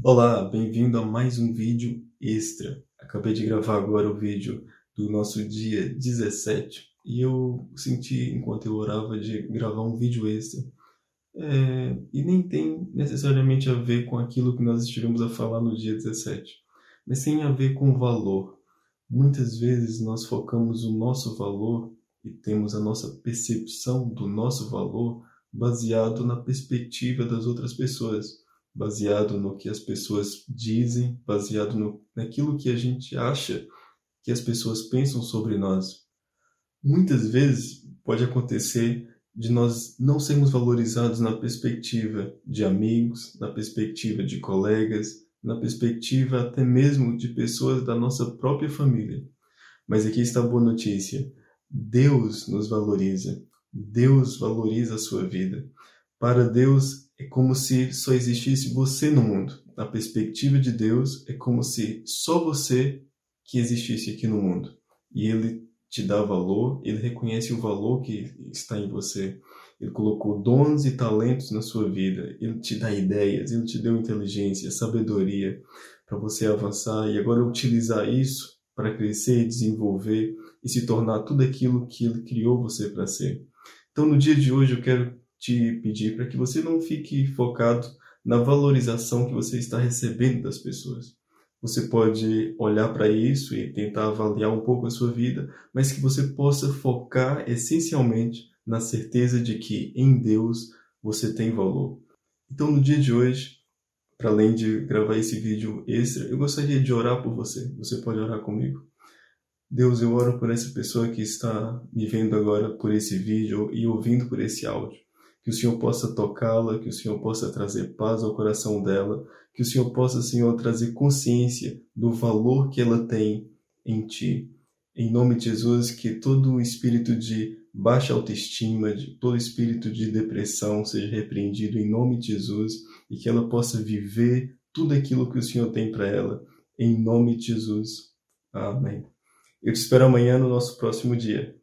Olá, bem-vindo a mais um vídeo extra. Acabei de gravar agora o vídeo do nosso dia 17 e eu senti, enquanto eu orava, de gravar um vídeo extra. É, e nem tem necessariamente a ver com aquilo que nós estivemos a falar no dia 17, mas tem a ver com valor. Muitas vezes nós focamos o nosso valor e temos a nossa percepção do nosso valor baseado na perspectiva das outras pessoas baseado no que as pessoas dizem, baseado no, naquilo que a gente acha que as pessoas pensam sobre nós. Muitas vezes pode acontecer de nós não sermos valorizados na perspectiva de amigos, na perspectiva de colegas, na perspectiva até mesmo de pessoas da nossa própria família. Mas aqui está a boa notícia: Deus nos valoriza, Deus valoriza a sua vida. Para Deus, é como se só existisse você no mundo. Na perspectiva de Deus, é como se só você que existisse aqui no mundo. E Ele te dá valor, Ele reconhece o valor que está em você. Ele colocou dons e talentos na sua vida. Ele te dá ideias, Ele te deu inteligência, sabedoria para você avançar e agora utilizar isso para crescer e desenvolver e se tornar tudo aquilo que Ele criou você para ser. Então, no dia de hoje, eu quero te pedir para que você não fique focado na valorização que você está recebendo das pessoas. Você pode olhar para isso e tentar avaliar um pouco a sua vida, mas que você possa focar essencialmente na certeza de que em Deus você tem valor. Então, no dia de hoje, para além de gravar esse vídeo extra, eu gostaria de orar por você. Você pode orar comigo? Deus, eu oro por essa pessoa que está me vendo agora por esse vídeo e ouvindo por esse áudio que o Senhor possa tocá-la, que o Senhor possa trazer paz ao coração dela, que o Senhor possa, Senhor, trazer consciência do valor que ela tem em Ti. Em nome de Jesus, que todo espírito de baixa autoestima, de todo espírito de depressão seja repreendido em nome de Jesus e que ela possa viver tudo aquilo que o Senhor tem para ela. Em nome de Jesus. Amém. Eu te espero amanhã no nosso próximo dia.